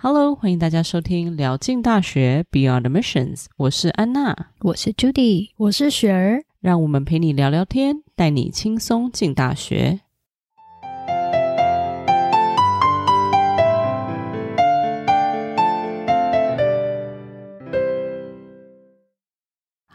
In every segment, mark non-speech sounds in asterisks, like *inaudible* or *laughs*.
Hello，欢迎大家收听聊进大学 Beyond Admissions，我是安娜，我是 Judy，我是雪儿，让我们陪你聊聊天，带你轻松进大学。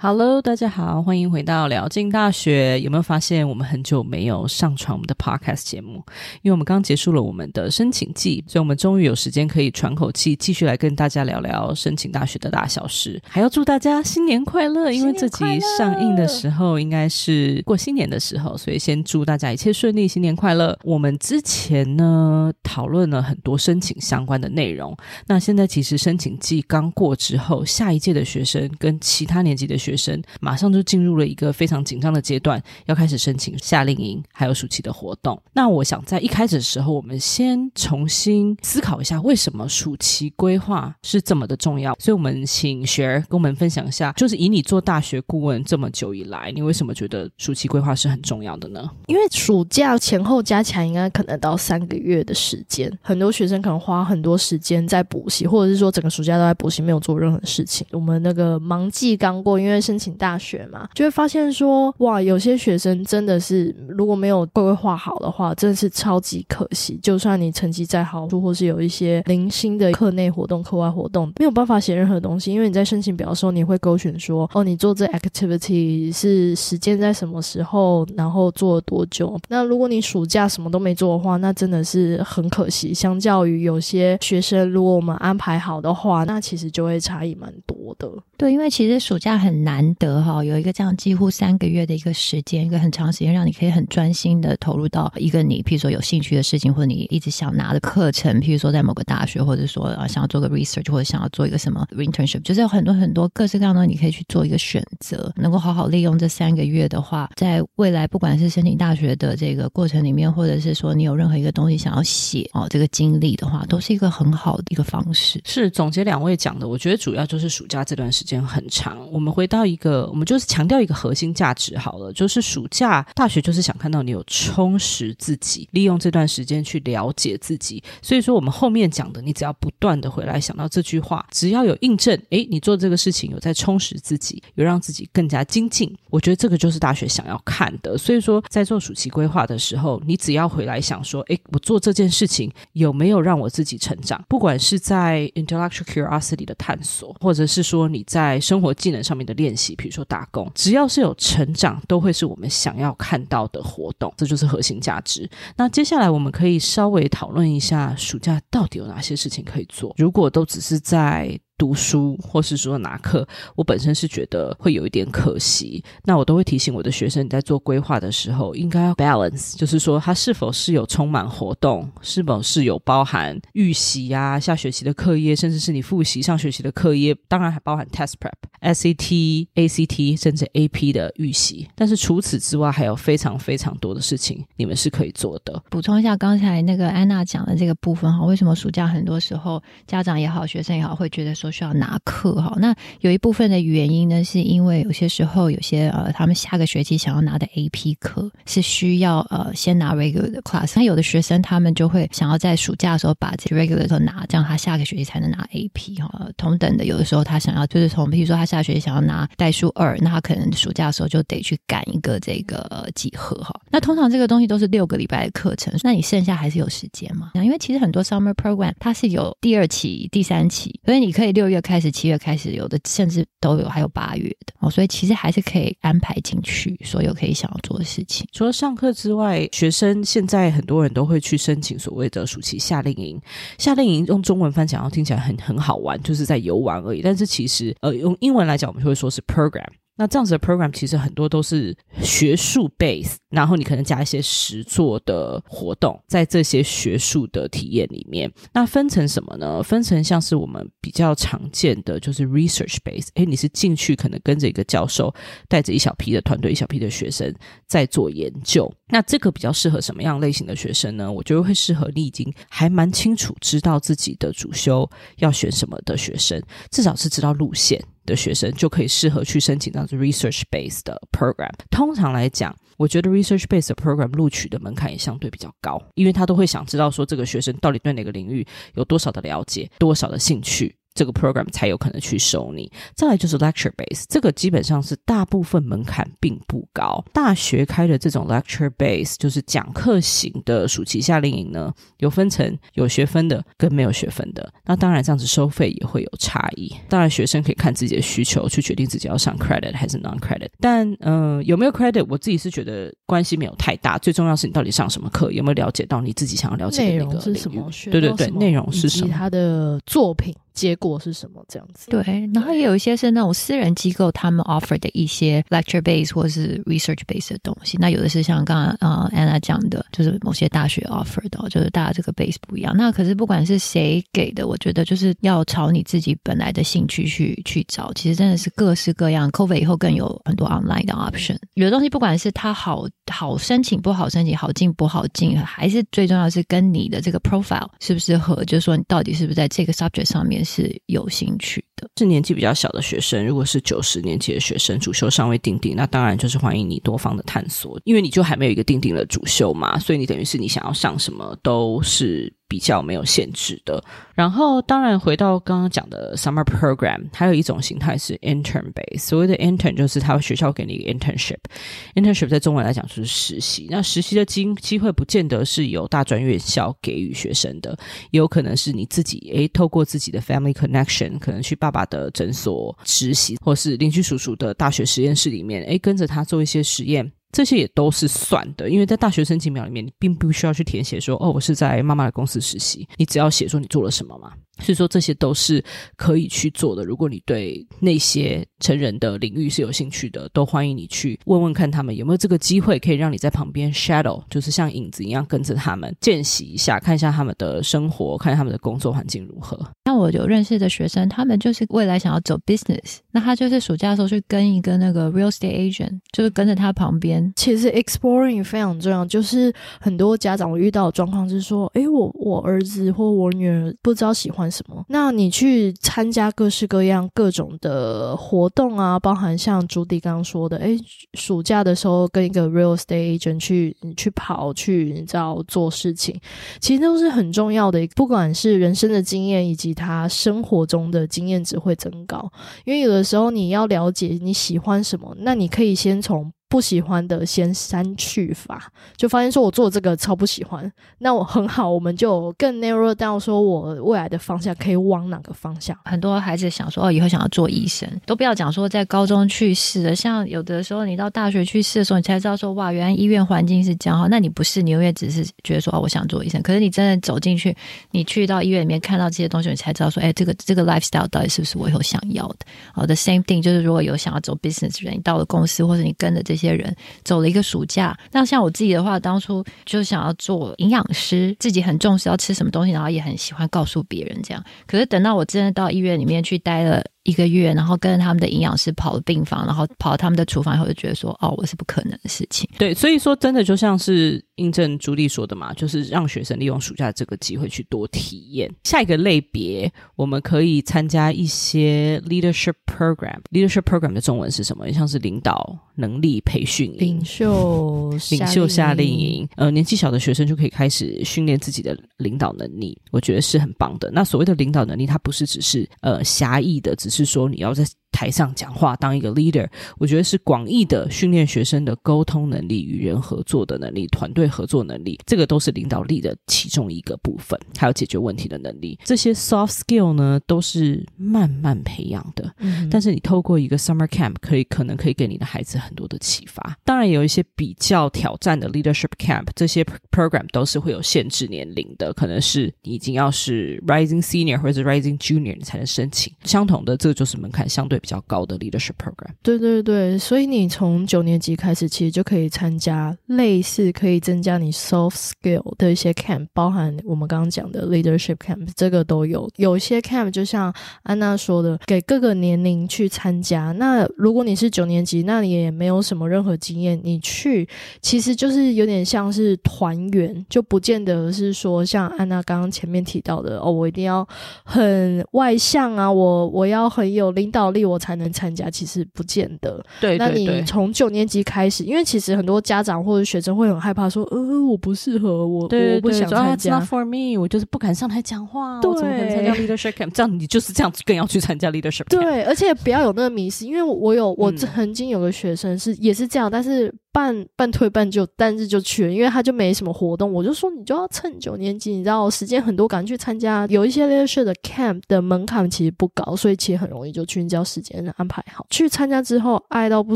Hello，大家好，欢迎回到聊进大学。有没有发现我们很久没有上传我们的 Podcast 节目？因为我们刚结束了我们的申请季，所以我们终于有时间可以喘口气，继续来跟大家聊聊申请大学的大小事。还要祝大家新年快乐！因为这集上映的时候应该是过新年的时候，所以先祝大家一切顺利，新年快乐。我们之前呢讨论了很多申请相关的内容，那现在其实申请季刚过之后，下一届的学生跟其他年级的学生学生马上就进入了一个非常紧张的阶段，要开始申请夏令营，还有暑期的活动。那我想在一开始的时候，我们先重新思考一下，为什么暑期规划是这么的重要。所以，我们请雪儿跟我们分享一下，就是以你做大学顾问这么久以来，你为什么觉得暑期规划是很重要的呢？因为暑假前后加起来应该可能到三个月的时间，很多学生可能花很多时间在补习，或者是说整个暑假都在补习，没有做任何事情。我们那个忙季刚过，因为申请大学嘛，就会发现说，哇，有些学生真的是如果没有规划好的话，真的是超级可惜。就算你成绩再好，或是有一些零星的课内活动、课外活动，没有办法写任何东西，因为你在申请表的时候，你会勾选说，哦，你做这 activity 是时间在什么时候，然后做了多久。那如果你暑假什么都没做的话，那真的是很可惜。相较于有些学生，如果我们安排好的话，那其实就会差异蛮多的。对，因为其实暑假很难得哈，有一个这样几乎三个月的一个时间，一个很长时间，让你可以很专心的投入到一个你，譬如说有兴趣的事情，或者你一直想拿的课程，譬如说在某个大学，或者说啊想要做个 research，或者想要做一个什么 internship，就是有很多很多各式各样的，你可以去做一个选择。能够好好利用这三个月的话，在未来不管是申请大学的这个过程里面，或者是说你有任何一个东西想要写哦，这个经历的话，都是一个很好的一个方式。是总结两位讲的，我觉得主要就是暑假这段时间。很长，我们回到一个，我们就是强调一个核心价值好了，就是暑假大学就是想看到你有充实自己，利用这段时间去了解自己。所以说，我们后面讲的，你只要不断的回来想到这句话，只要有印证，诶，你做这个事情有在充实自己，有让自己更加精进，我觉得这个就是大学想要看的。所以说，在做暑期规划的时候，你只要回来想说，诶，我做这件事情有没有让我自己成长？不管是在 intellectual curiosity 的探索，或者是说你在生活技能上面的练习，比如说打工，只要是有成长，都会是我们想要看到的活动，这就是核心价值。那接下来我们可以稍微讨论一下，暑假到底有哪些事情可以做？如果都只是在读书，或是说拿课，我本身是觉得会有一点可惜。那我都会提醒我的学生，你在做规划的时候，应该要 balance，就是说它是否是有充满活动，是否是有包含预习啊，下学期的课业，甚至是你复习上学期的课业，当然还包含 test prep、SAT、ACT，甚至 AP 的预习。但是除此之外，还有非常非常多的事情，你们是可以做的。补充一下刚才那个安娜讲的这个部分哈，为什么暑假很多时候家长也好，学生也好，会觉得说需要拿课哈，那有一部分的原因呢，是因为有些时候有些呃，他们下个学期想要拿的 AP 课是需要呃先拿 regular 的 class，那有的学生他们就会想要在暑假的时候把这 regular 都拿，这样他下个学期才能拿 AP 哈。同等的，有的时候他想要就是从，比如说他下学期想要拿代数二，那他可能暑假的时候就得去赶一个这个几何哈。那通常这个东西都是六个礼拜的课程，那你剩下还是有时间吗？因为其实很多 summer program 它是有第二期、第三期，所以你可以六月开始，七月开始，有的甚至都有，还有八月的哦，所以其实还是可以安排进去，所有可以想要做的事情。除了上课之外，学生现在很多人都会去申请所谓的暑期夏令营。夏令营用中文翻讲，然后听起来很很好玩，就是在游玩而已。但是其实，呃，用英文来讲，我们就会说是 program。那这样子的 program 其实很多都是学术 base，然后你可能加一些实作的活动在这些学术的体验里面。那分成什么呢？分成像是我们比较常见的就是 research base，诶，你是进去可能跟着一个教授，带着一小批的团队、一小批的学生在做研究。那这个比较适合什么样类型的学生呢？我觉得会适合你已经还蛮清楚知道自己的主修要选什么的学生，至少是知道路线的学生就可以适合去申请这样子 research based 的 program。通常来讲，我觉得 research based program 录取的门槛也相对比较高，因为他都会想知道说这个学生到底对哪个领域有多少的了解，多少的兴趣。这个 program 才有可能去收你。再来就是 lecture base，这个基本上是大部分门槛并不高。大学开的这种 lecture base，就是讲课型的暑期夏令营呢，有分成有学分的跟没有学分的。那当然这样子收费也会有差异。当然学生可以看自己的需求去决定自己要上 credit 还是 non credit。但嗯、呃，有没有 credit，我自己是觉得关系没有太大。最重要是你到底上什么课，有没有了解到你自己想要了解的那个内容是什么？对对对，内容是什么？他的作品。结果是什么？这样子对，然后也有一些是那种私人机构他们 offer 的一些 lecture base 或是 research base 的东西。那有的是像刚刚啊 Anna 讲的，就是某些大学 offer 的，就是大家这个 base 不一样。那可是不管是谁给的，我觉得就是要朝你自己本来的兴趣去去找。其实真的是各式各样。COVID 以后更有很多 online 的 option。有的东西不管是它好好申请不好申请，好进不好进，还是最重要是跟你的这个 profile 是不适合，就是说你到底是不是在这个 subject 上面。是有兴趣的，是年纪比较小的学生。如果是九十年级的学生，主修尚未定定，那当然就是欢迎你多方的探索，因为你就还没有一个定定的主修嘛，所以你等于是你想要上什么都是。比较没有限制的，然后当然回到刚刚讲的 summer program，还有一种形态是 intern base。所谓的 intern 就是他学校给你一个 internship，internship 在中文来讲就是实习。那实习的机机会不见得是由大专院校给予学生的，也有可能是你自己诶，透过自己的 family connection，可能去爸爸的诊所实习，或是邻居叔叔的大学实验室里面，诶，跟着他做一些实验。这些也都是算的，因为在大学申请表里面，你并不需要去填写说，哦，我是在妈妈的公司实习，你只要写说你做了什么嘛。所以说这些都是可以去做的。如果你对那些成人的领域是有兴趣的，都欢迎你去问问看他们有没有这个机会，可以让你在旁边 shadow，就是像影子一样跟着他们见习一下，看一下他们的生活，看一下他们的工作环境如何。我有认识的学生，他们就是未来想要走 business，那他就是暑假的时候去跟一个那个 real estate agent，就是跟着他旁边。其实 exploring 非常重要，就是很多家长我遇到的状况是说，诶，我我儿子或我女儿不知道喜欢。什么？那你去参加各式各样各种的活动啊，包含像朱迪刚刚说的，诶，暑假的时候跟一个 real estate agent 去去跑去，你知道做事情，其实都是很重要的。不管是人生的经验，以及他生活中的经验值会增高。因为有的时候你要了解你喜欢什么，那你可以先从。不喜欢的先删去法，就发现说我做这个超不喜欢，那我很好，我们就更 narrow down，说我未来的方向可以往哪个方向。很多孩子想说哦，以后想要做医生，都不要讲说在高中去试的，像有的时候你到大学去试的时候，你才知道说哇，原来医院环境是这样好。那你不是，你永远只是觉得说哦，我想做医生，可是你真的走进去，你去到医院里面看到这些东西，你才知道说，哎，这个这个 lifestyle 到底是不是我以后想要的？好的，same thing 就是如果有想要走 business 人，你到了公司或者你跟着这些。些人走了一个暑假，那像我自己的话，当初就想要做营养师，自己很重视要吃什么东西，然后也很喜欢告诉别人这样。可是等到我真的到医院里面去待了。一个月，然后跟着他们的营养师跑了病房，然后跑到他们的厨房以后，就觉得说，哦，我是不可能的事情。对，所以说真的就像是印证朱莉说的嘛，就是让学生利用暑假这个机会去多体验。下一个类别，我们可以参加一些 leadership program。leadership program 的中文是什么？也像是领导能力培训营、领袖领袖夏令营。呃，年纪小的学生就可以开始训练自己的领导能力，我觉得是很棒的。那所谓的领导能力，它不是只是呃狭义的，只是说你要在。台上讲话当一个 leader，我觉得是广义的训练学生的沟通能力、与人合作的能力、团队合作能力，这个都是领导力的其中一个部分，还有解决问题的能力。这些 soft skill 呢，都是慢慢培养的。嗯，但是你透过一个 summer camp，可以可能可以给你的孩子很多的启发。当然，有一些比较挑战的 leadership camp，这些 program 都是会有限制年龄的，可能是你已经要是 rising senior 或者是 rising junior 你才能申请。相同的，这个就是门槛相对。比较高的 leadership program，对对对，所以你从九年级开始，其实就可以参加类似可以增加你 soft skill 的一些 camp，包含我们刚刚讲的 leadership camp，这个都有。有些 camp 就像安娜说的，给各个年龄去参加。那如果你是九年级，那你也没有什么任何经验，你去其实就是有点像是团员，就不见得是说像安娜刚刚前面提到的哦，我一定要很外向啊，我我要很有领导力。我才能参加，其实不见得。对，那你从九年级开始，因为其实很多家长或者学生会很害怕说，呃，我不适合，我对对对，我不想参加。Not for me，我就是不敢上台讲话。对，我怎么可能参加 leadership camp？这样你就是这样子，更要去参加 leadership camp。对，而且不要有那个迷失，因为我有我曾经有个学生是、嗯、也是这样，但是。半半推半就，但是就去了，因为他就没什么活动。我就说，你就要趁九年级，你知道时间很多，赶去参加。有一些 leadership 的 camp 的门槛其实不高，所以其实很容易就去。你只要时间安排好，去参加之后爱到不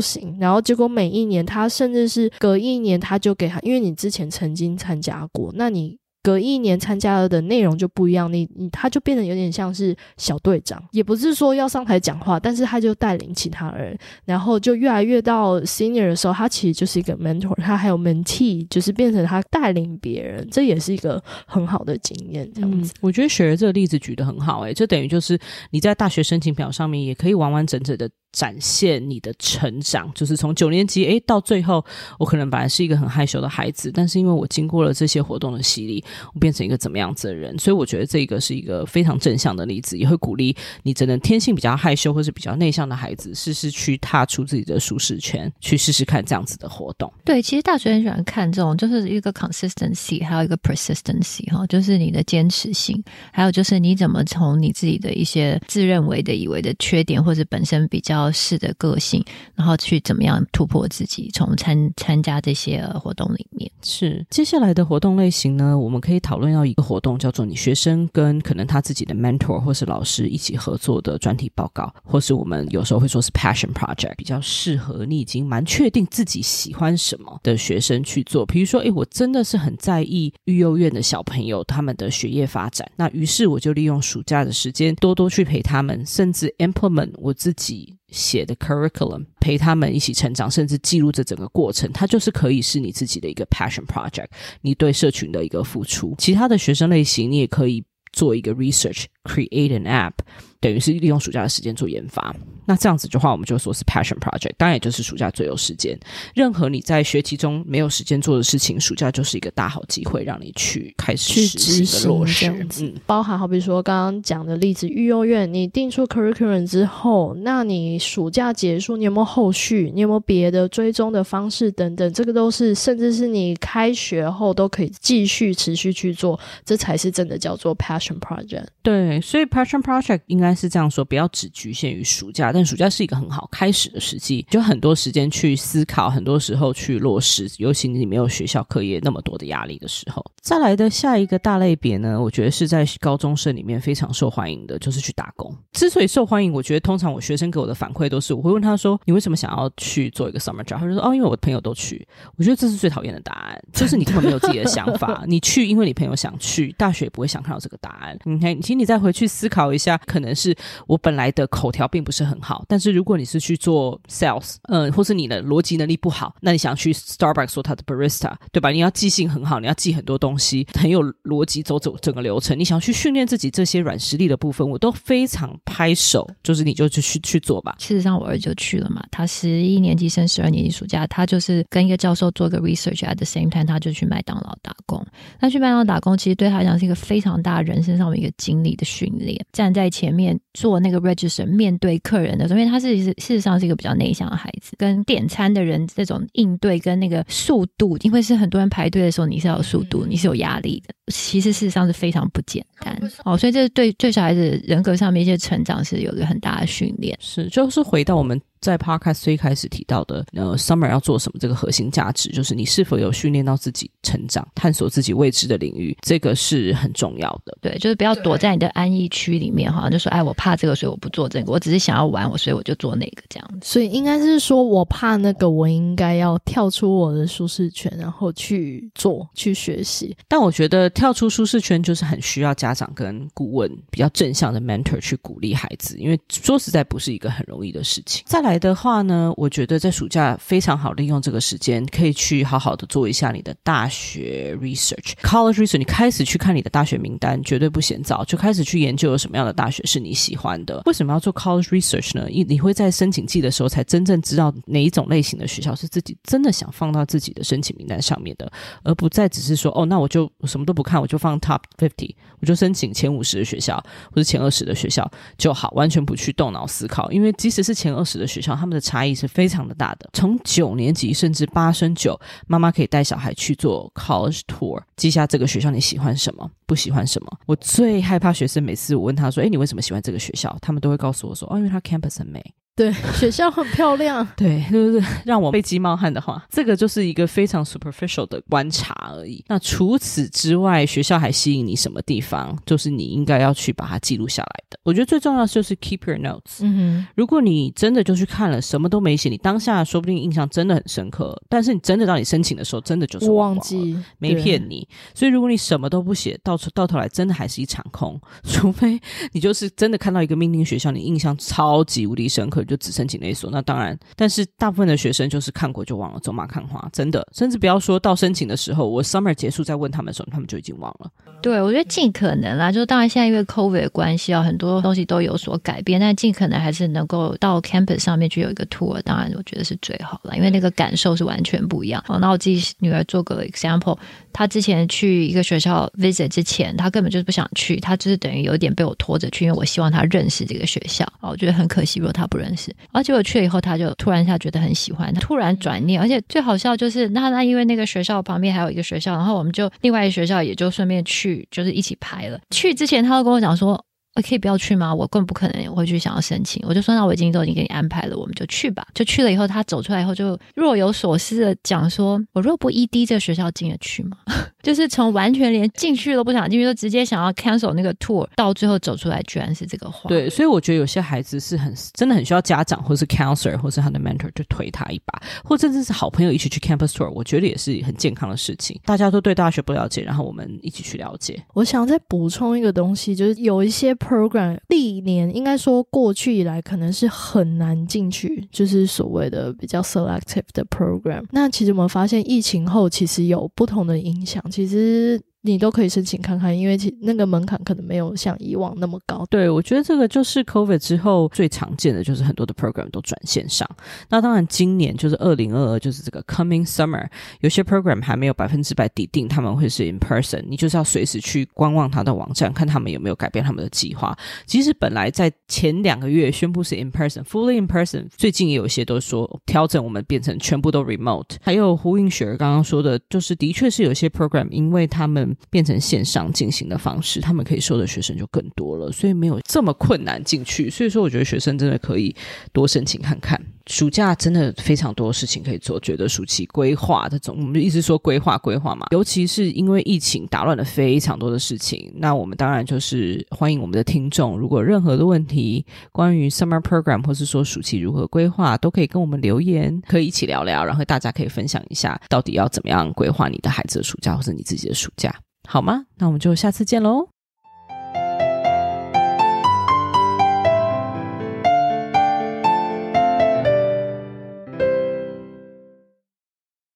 行，然后结果每一年他甚至是隔一年他就给他，因为你之前曾经参加过，那你。隔一年参加了的内容就不一样，你你他就变得有点像是小队长，也不是说要上台讲话，但是他就带领其他人，然后就越来越到 senior 的时候，他其实就是一个 mentor，他还有 mentee，就是变成他带领别人，这也是一个很好的经验。这样子，嗯、我觉得雪儿这个例子举得很好、欸，诶，这等于就是你在大学申请表上面也可以完完整整的。展现你的成长，就是从九年级诶到最后，我可能本来是一个很害羞的孩子，但是因为我经过了这些活动的洗礼，我变成一个怎么样子的人，所以我觉得这个是一个非常正向的例子，也会鼓励你真的天性比较害羞或是比较内向的孩子，试试去踏出自己的舒适圈，去试试看这样子的活动。对，其实大学很喜欢看这种，就是一个 consistency，还有一个 persistency 哈，就是你的坚持性，还有就是你怎么从你自己的一些自认为的、以为的缺点，或者本身比较。是的个性，然后去怎么样突破自己，从参参加这些活动里面。是接下来的活动类型呢？我们可以讨论到一个活动，叫做你学生跟可能他自己的 mentor 或是老师一起合作的专题报告，或是我们有时候会说是 passion project，比较适合你已经蛮确定自己喜欢什么的学生去做。比如说，诶，我真的是很在意育幼院的小朋友他们的学业发展，那于是我就利用暑假的时间多多去陪他们，甚至 implement 我自己。写的 curriculum 陪他们一起成长，甚至记录这整个过程，它就是可以是你自己的一个 passion project，你对社群的一个付出。其他的学生类型，你也可以做一个 research，create an app。等于是利用暑假的时间做研发，那这样子的话，我们就说是 passion project，当然也就是暑假最有时间。任何你在学期中没有时间做的事情，暑假就是一个大好机会，让你去开始去执行落实。嗯，包含好比说刚刚讲的例子，育幼院，你定出 curriculum 之后，那你暑假结束，你有没有后续？你有没有别的追踪的方式等等？这个都是，甚至是你开学后都可以继续持续去做，这才是真的叫做 passion project。对，所以 passion project 应该。但是这样说，不要只局限于暑假，但暑假是一个很好开始的时机，就很多时间去思考，很多时候去落实，尤其你没有学校课业那么多的压力的时候。再来的下一个大类别呢，我觉得是在高中生里面非常受欢迎的，就是去打工。之所以受欢迎，我觉得通常我学生给我的反馈都是，我会问他说：“你为什么想要去做一个 summer job？” 他就说：“哦，因为我的朋友都去。”我觉得这是最讨厌的答案，就是你根本没有自己的想法，你去因为你朋友想去，大学也不会想看到这个答案。你看，请你再回去思考一下，可能。是我本来的口条并不是很好，但是如果你是去做 sales，嗯，或是你的逻辑能力不好，那你想去 Starbucks 做他的 barista，对吧？你要记性很好，你要记很多东西，很有逻辑，走走整个流程。你想去训练自己这些软实力的部分，我都非常拍手，就是你就去去去做吧。事实上，我儿子就去了嘛，他十一年级升十二年级暑假，他就是跟一个教授做个 research，at the same time，他就去麦当劳打工。那去麦当劳打工，其实对他来讲是一个非常大人生上面一个经历的训练，站在前面。做那个 register 面对客人的时候，因为他是事实上是一个比较内向的孩子，跟点餐的人这种应对跟那个速度，因为是很多人排队的时候，你是要有速度，你是有压力的。其实事实上是非常不简单哦，所以这对对小孩子人格上面一些成长是有一个很大的训练。是，就是回到我们。在 Podcast 最开始提到的，呃，Summer 要做什么？这个核心价值就是你是否有训练到自己成长、探索自己未知的领域，这个是很重要的。对，就是不要躲在你的安逸区里面哈，就说哎，我怕这个，所以我不做这个。我只是想要玩，我所以我就做那个这样子。所以应该是说我怕那个，我应该要跳出我的舒适圈，然后去做、去学习。但我觉得跳出舒适圈就是很需要家长跟顾问比较正向的 mentor 去鼓励孩子，因为说实在不是一个很容易的事情。再来。来的话呢，我觉得在暑假非常好利用这个时间，可以去好好的做一下你的大学 research，college research。你开始去看你的大学名单，绝对不嫌早，就开始去研究有什么样的大学是你喜欢的。为什么要做 college research 呢？你你会在申请季的时候才真正知道哪一种类型的学校是自己真的想放到自己的申请名单上面的，而不再只是说哦，那我就什么都不看，我就放 top fifty，我就申请前五十的学校或者前二十的学校就好，完全不去动脑思考，因为即使是前二十的学学校，他们的差异是非常的大的。从九年级甚至八升九，妈妈可以带小孩去做 college tour，记下这个学校你喜欢什么，不喜欢什么。我最害怕学生每次我问他说：“诶，你为什么喜欢这个学校？”他们都会告诉我说：“哦，因为它 campus 很美。”对，学校很漂亮。*laughs* 对，就是让我背脊冒汗的话，这个就是一个非常 superficial 的观察而已。那除此之外，学校还吸引你什么地方？就是你应该要去把它记录下来的。我觉得最重要就是 keep your notes。嗯哼，如果你真的就去看了，什么都没写，你当下说不定印象真的很深刻，但是你真的到你申请的时候，真的就是忘，忘记，没骗你。所以如果你什么都不写，到到头来真的还是一场空。*laughs* 除非你就是真的看到一个命令学校，你印象超级无敌深刻。就只申请那一所，那当然，但是大部分的学生就是看过就忘了，走马看花，真的，甚至不要说到申请的时候，我 summer 结束再问他们的时候，他们就已经忘了。对，我觉得尽可能啦，就当然现在因为 COVID 的关系啊，很多东西都有所改变，但尽可能还是能够到 campus 上面去有一个 tour，当然我觉得是最好了，因为那个感受是完全不一样。哦，那我自己女儿做个 example，她之前去一个学校 visit 之前，她根本就是不想去，她就是等于有点被我拖着去，因为我希望她认识这个学校。哦，我觉得很可惜，如果她不认识，而结果去了以后，他就突然一下觉得很喜欢，突然转念，而且最好笑就是那那因为那个学校旁边还有一个学校，然后我们就另外一个学校也就顺便去，就是一起拍了。去之前，他都跟我讲说。可以不要去吗？我更不可能会去想要申请。我就说，那我已经都已经给你安排了，我们就去吧。就去了以后，他走出来以后就若有所思的讲说：“我若不 ED 这个学校进得去吗？” *laughs* 就是从完全连进去都不想进去，就直接想要 cancel 那个 tour，到最后走出来居然是这个话。对，所以我觉得有些孩子是很真的很需要家长或是 counselor 或是他的 mentor 就推他一把，或甚至是好朋友一起去 campus tour，我觉得也是很健康的事情。大家都对大学不了解，然后我们一起去了解。我想再补充一个东西，就是有一些 program 历年应该说过去以来可能是很难进去，就是所谓的比较 selective 的 program。那其实我们发现疫情后其实有不同的影响，其实。你都可以申请看看，因为其那个门槛可能没有像以往那么高。对，我觉得这个就是 COVID 之后最常见的，就是很多的 program 都转线上。那当然，今年就是二零二二，就是这个 coming summer，有些 program 还没有百分之百底定他们会是 in person，你就是要随时去观望他的网站，看他们有没有改变他们的计划。其实本来在前两个月宣布是 in person，fully in person，最近也有一些都说调整，我们变成全部都 remote。还有呼应雪儿刚刚说的，就是的确是有些 program 因为他们变成线上进行的方式，他们可以收的学生就更多了，所以没有这么困难进去。所以说，我觉得学生真的可以多申请看看。暑假真的非常多事情可以做，觉得暑期规划这种，我们就一直说规划规划嘛。尤其是因为疫情打乱了非常多的事情，那我们当然就是欢迎我们的听众，如果任何的问题，关于 summer program 或是说暑期如何规划，都可以跟我们留言，可以一起聊聊，然后大家可以分享一下，到底要怎么样规划你的孩子的暑假或是你自己的暑假。好吗？那我们就下次见喽。